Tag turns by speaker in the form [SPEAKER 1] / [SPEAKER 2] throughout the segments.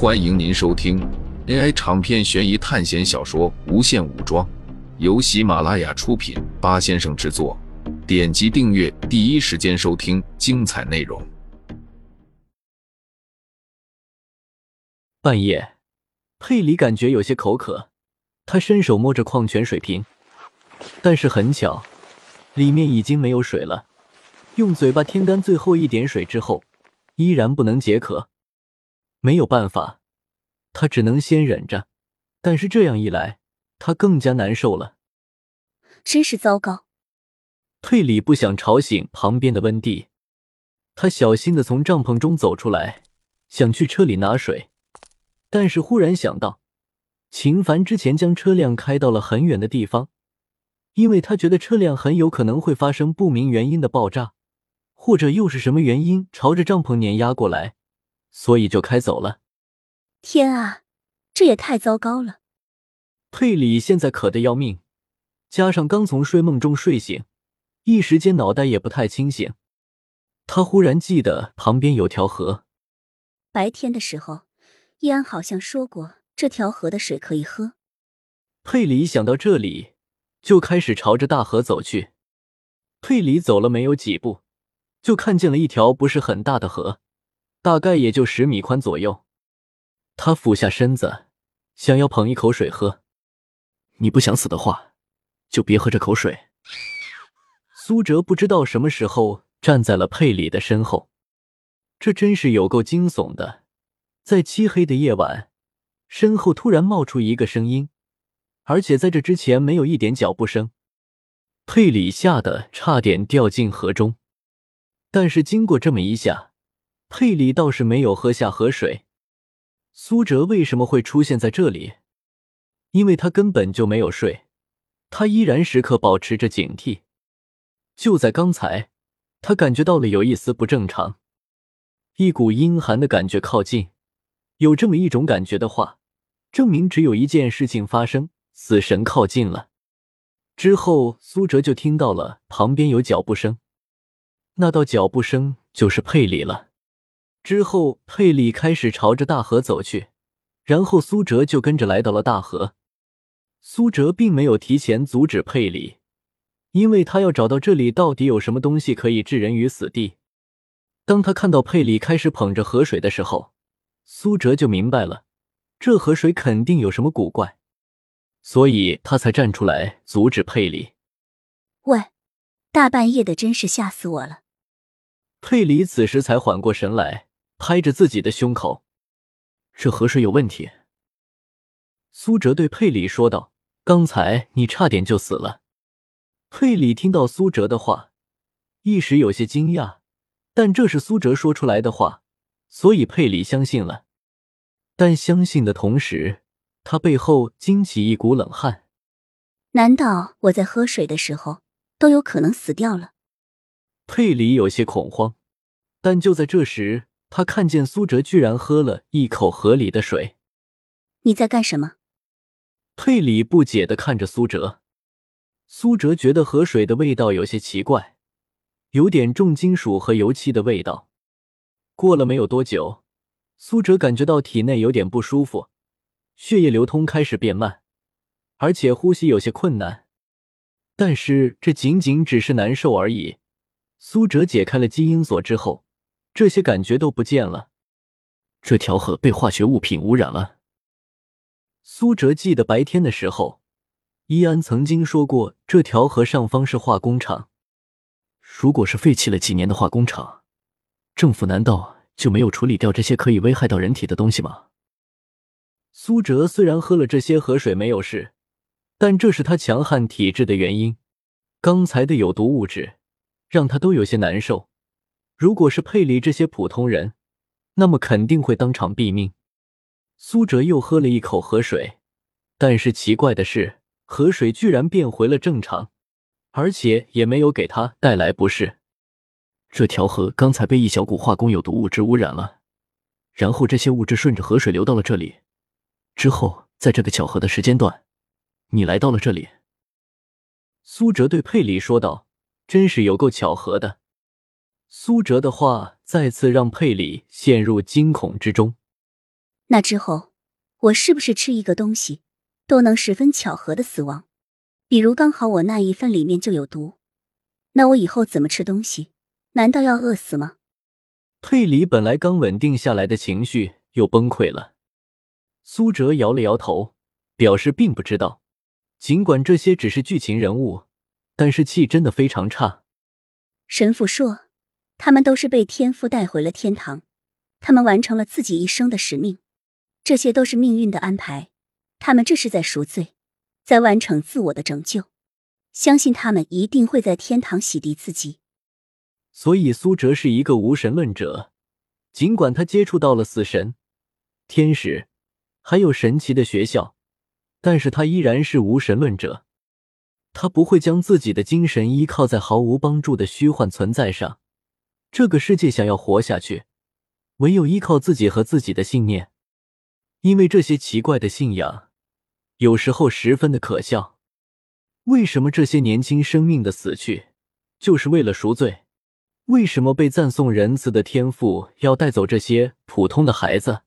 [SPEAKER 1] 欢迎您收听 AI 长篇悬疑探险小说《无限武装》，由喜马拉雅出品，八先生制作。点击订阅，第一时间收听精彩内容。
[SPEAKER 2] 半夜，佩里感觉有些口渴，他伸手摸着矿泉水瓶，但是很巧，里面已经没有水了。用嘴巴舔干最后一点水之后，依然不能解渴。没有办法，他只能先忍着。但是这样一来，他更加难受了。
[SPEAKER 3] 真是糟糕！
[SPEAKER 2] 佩里不想吵醒旁边的温蒂，他小心的从帐篷中走出来，想去车里拿水，但是忽然想到，秦凡之前将车辆开到了很远的地方，因为他觉得车辆很有可能会发生不明原因的爆炸，或者又是什么原因朝着帐篷碾压过来。所以就开走了。
[SPEAKER 3] 天啊，这也太糟糕了！
[SPEAKER 2] 佩里现在渴得要命，加上刚从睡梦中睡醒，一时间脑袋也不太清醒。他忽然记得旁边有条河，
[SPEAKER 3] 白天的时候，伊安好像说过这条河的水可以喝。
[SPEAKER 2] 佩里想到这里，就开始朝着大河走去。佩里走了没有几步，就看见了一条不是很大的河。大概也就十米宽左右，他俯下身子，想要捧一口水喝。你不想死的话，就别喝这口水。苏哲不知道什么时候站在了佩里的身后，这真是有够惊悚的。在漆黑的夜晚，身后突然冒出一个声音，而且在这之前没有一点脚步声。佩里吓得差点掉进河中，但是经过这么一下。佩里倒是没有喝下河水。苏哲为什么会出现在这里？因为他根本就没有睡，他依然时刻保持着警惕。就在刚才，他感觉到了有一丝不正常，一股阴寒的感觉靠近。有这么一种感觉的话，证明只有一件事情发生：死神靠近了。之后，苏哲就听到了旁边有脚步声，那道脚步声就是佩里了。之后，佩里开始朝着大河走去，然后苏哲就跟着来到了大河。苏哲并没有提前阻止佩里，因为他要找到这里到底有什么东西可以置人于死地。当他看到佩里开始捧着河水的时候，苏哲就明白了，这河水肯定有什么古怪，所以他才站出来阻止佩里。
[SPEAKER 3] 喂，大半夜的，真是吓死我了！
[SPEAKER 2] 佩里此时才缓过神来。拍着自己的胸口，这河水有问题。苏哲对佩里说道：“刚才你差点就死了。”佩里听到苏哲的话，一时有些惊讶，但这是苏哲说出来的话，所以佩里相信了。但相信的同时，他背后惊起一股冷汗。
[SPEAKER 3] 难道我在喝水的时候都有可能死掉了？
[SPEAKER 2] 佩里有些恐慌，但就在这时。他看见苏哲居然喝了一口河里的水，
[SPEAKER 3] 你在干什么？
[SPEAKER 2] 佩里不解的看着苏哲。苏哲觉得河水的味道有些奇怪，有点重金属和油漆的味道。过了没有多久，苏哲感觉到体内有点不舒服，血液流通开始变慢，而且呼吸有些困难。但是这仅仅只是难受而已。苏哲解开了基因锁之后。这些感觉都不见了，这条河被化学物品污染了。苏哲记得白天的时候，伊安曾经说过，这条河上方是化工厂。如果是废弃了几年的化工厂，政府难道就没有处理掉这些可以危害到人体的东西吗？苏哲虽然喝了这些河水没有事，但这是他强悍体质的原因。刚才的有毒物质让他都有些难受。如果是佩里这些普通人，那么肯定会当场毙命。苏哲又喝了一口河水，但是奇怪的是，河水居然变回了正常，而且也没有给他带来不适。这条河刚才被一小股化工有毒物质污染了，然后这些物质顺着河水流到了这里，之后在这个巧合的时间段，你来到了这里。苏哲对佩里说道：“真是有够巧合的。”苏哲的话再次让佩里陷入惊恐之中。
[SPEAKER 3] 那之后，我是不是吃一个东西都能十分巧合的死亡？比如刚好我那一份里面就有毒，那我以后怎么吃东西？难道要饿死吗？
[SPEAKER 2] 佩里本来刚稳定下来的情绪又崩溃了。苏哲摇了摇头，表示并不知道。尽管这些只是剧情人物，但是气真的非常差。
[SPEAKER 3] 神父说，他们都是被天父带回了天堂，他们完成了自己一生的使命，这些都是命运的安排。他们这是在赎罪，在完成自我的拯救。相信他们一定会在天堂洗涤自己。
[SPEAKER 2] 所以苏哲是一个无神论者，尽管他接触到了死神、天使。还有神奇的学校，但是他依然是无神论者。他不会将自己的精神依靠在毫无帮助的虚幻存在上。这个世界想要活下去，唯有依靠自己和自己的信念。因为这些奇怪的信仰，有时候十分的可笑。为什么这些年轻生命的死去，就是为了赎罪？为什么被赞颂仁慈的天赋要带走这些普通的孩子？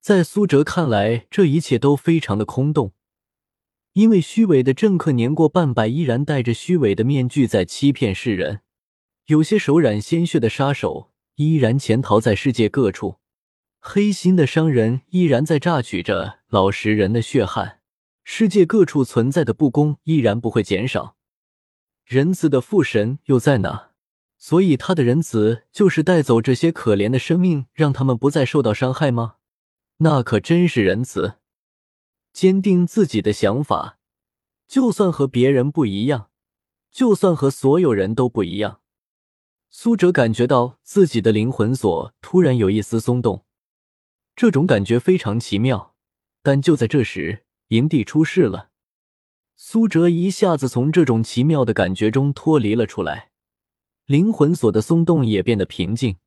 [SPEAKER 2] 在苏哲看来，这一切都非常的空洞，因为虚伪的政客年过半百，依然戴着虚伪的面具在欺骗世人；有些手染鲜血的杀手依然潜逃在世界各处；黑心的商人依然在榨取着老实人的血汗；世界各处存在的不公依然不会减少。仁慈的父神又在哪？所以他的仁慈就是带走这些可怜的生命，让他们不再受到伤害吗？那可真是仁慈，坚定自己的想法，就算和别人不一样，就算和所有人都不一样。苏哲感觉到自己的灵魂锁突然有一丝松动，这种感觉非常奇妙。但就在这时，营地出事了，苏哲一下子从这种奇妙的感觉中脱离了出来，灵魂锁的松动也变得平静，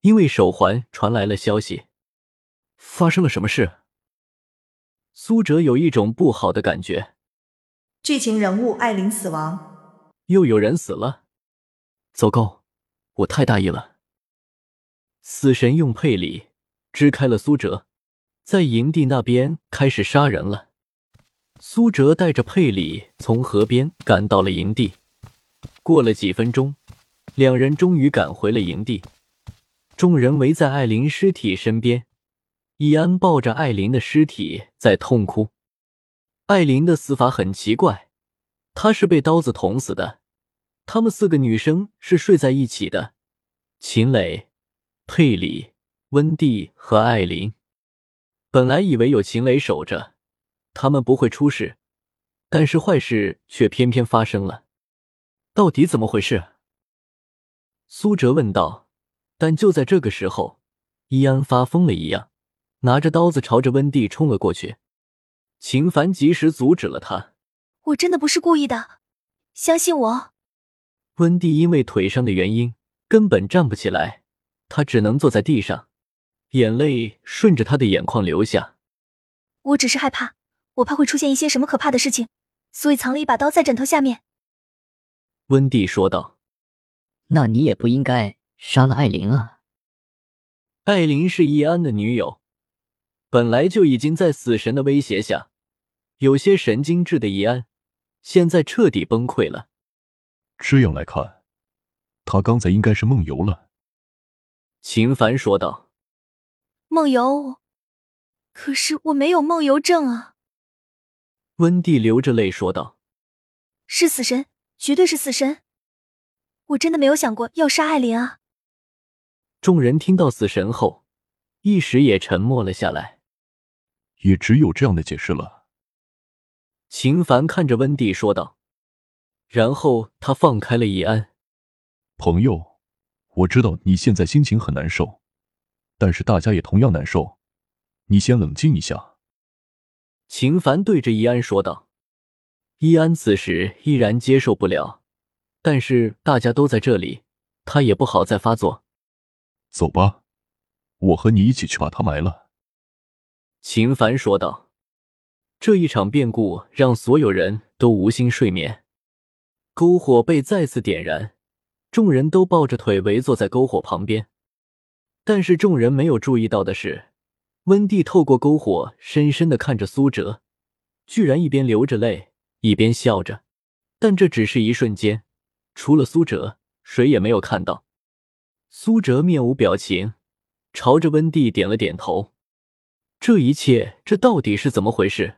[SPEAKER 2] 因为手环传来了消息。发生了什么事？苏哲有一种不好的感觉。
[SPEAKER 4] 剧情人物艾琳死亡，
[SPEAKER 2] 又有人死了。糟糕，我太大意了。死神用佩里支开了苏哲，在营地那边开始杀人了。苏哲带着佩里从河边赶到了营地。过了几分钟，两人终于赶回了营地。众人围在艾琳尸体身边。伊安抱着艾琳的尸体在痛哭。艾琳的死法很奇怪，她是被刀子捅死的。她们四个女生是睡在一起的：秦磊、佩里、温蒂和艾琳。本来以为有秦磊守着，他们不会出事，但是坏事却偏偏发生了。到底怎么回事？苏哲问道。但就在这个时候，伊安发疯了一样。拿着刀子朝着温蒂冲了过去，秦凡及时阻止了他。
[SPEAKER 5] 我真的不是故意的，相信我。
[SPEAKER 2] 温蒂因为腿上的原因根本站不起来，他只能坐在地上，眼泪顺着他的眼眶流下。
[SPEAKER 5] 我只是害怕，我怕会出现一些什么可怕的事情，所以藏了一把刀在枕头下面。
[SPEAKER 2] 温蒂说道：“
[SPEAKER 6] 那你也不应该杀了艾琳啊。”
[SPEAKER 2] 艾琳是易安的女友。本来就已经在死神的威胁下，有些神经质的易安，现在彻底崩溃了。
[SPEAKER 7] 这样来看，他刚才应该是梦游了。
[SPEAKER 2] 秦凡说道：“
[SPEAKER 5] 梦游？可是我没有梦游症啊。”
[SPEAKER 2] 温蒂流着泪说道：“
[SPEAKER 5] 是死神，绝对是死神！我真的没有想过要杀艾琳啊。”
[SPEAKER 2] 众人听到死神后，一时也沉默了下来。
[SPEAKER 7] 也只有这样的解释了。
[SPEAKER 2] 秦凡看着温蒂说道，然后他放开了易安。
[SPEAKER 7] 朋友，我知道你现在心情很难受，但是大家也同样难受，你先冷静一下。
[SPEAKER 2] 秦凡对着易安说道。易安此时依然接受不了，但是大家都在这里，他也不好再发作。
[SPEAKER 7] 走吧，我和你一起去把他埋了。
[SPEAKER 2] 秦凡说道：“这一场变故让所有人都无心睡眠。篝火被再次点燃，众人都抱着腿围坐在篝火旁边。但是众人没有注意到的是，温蒂透过篝火，深深的看着苏哲，居然一边流着泪，一边笑着。但这只是一瞬间，除了苏哲，谁也没有看到。苏哲面无表情，朝着温蒂点了点头。这一切，这到底是怎么回事？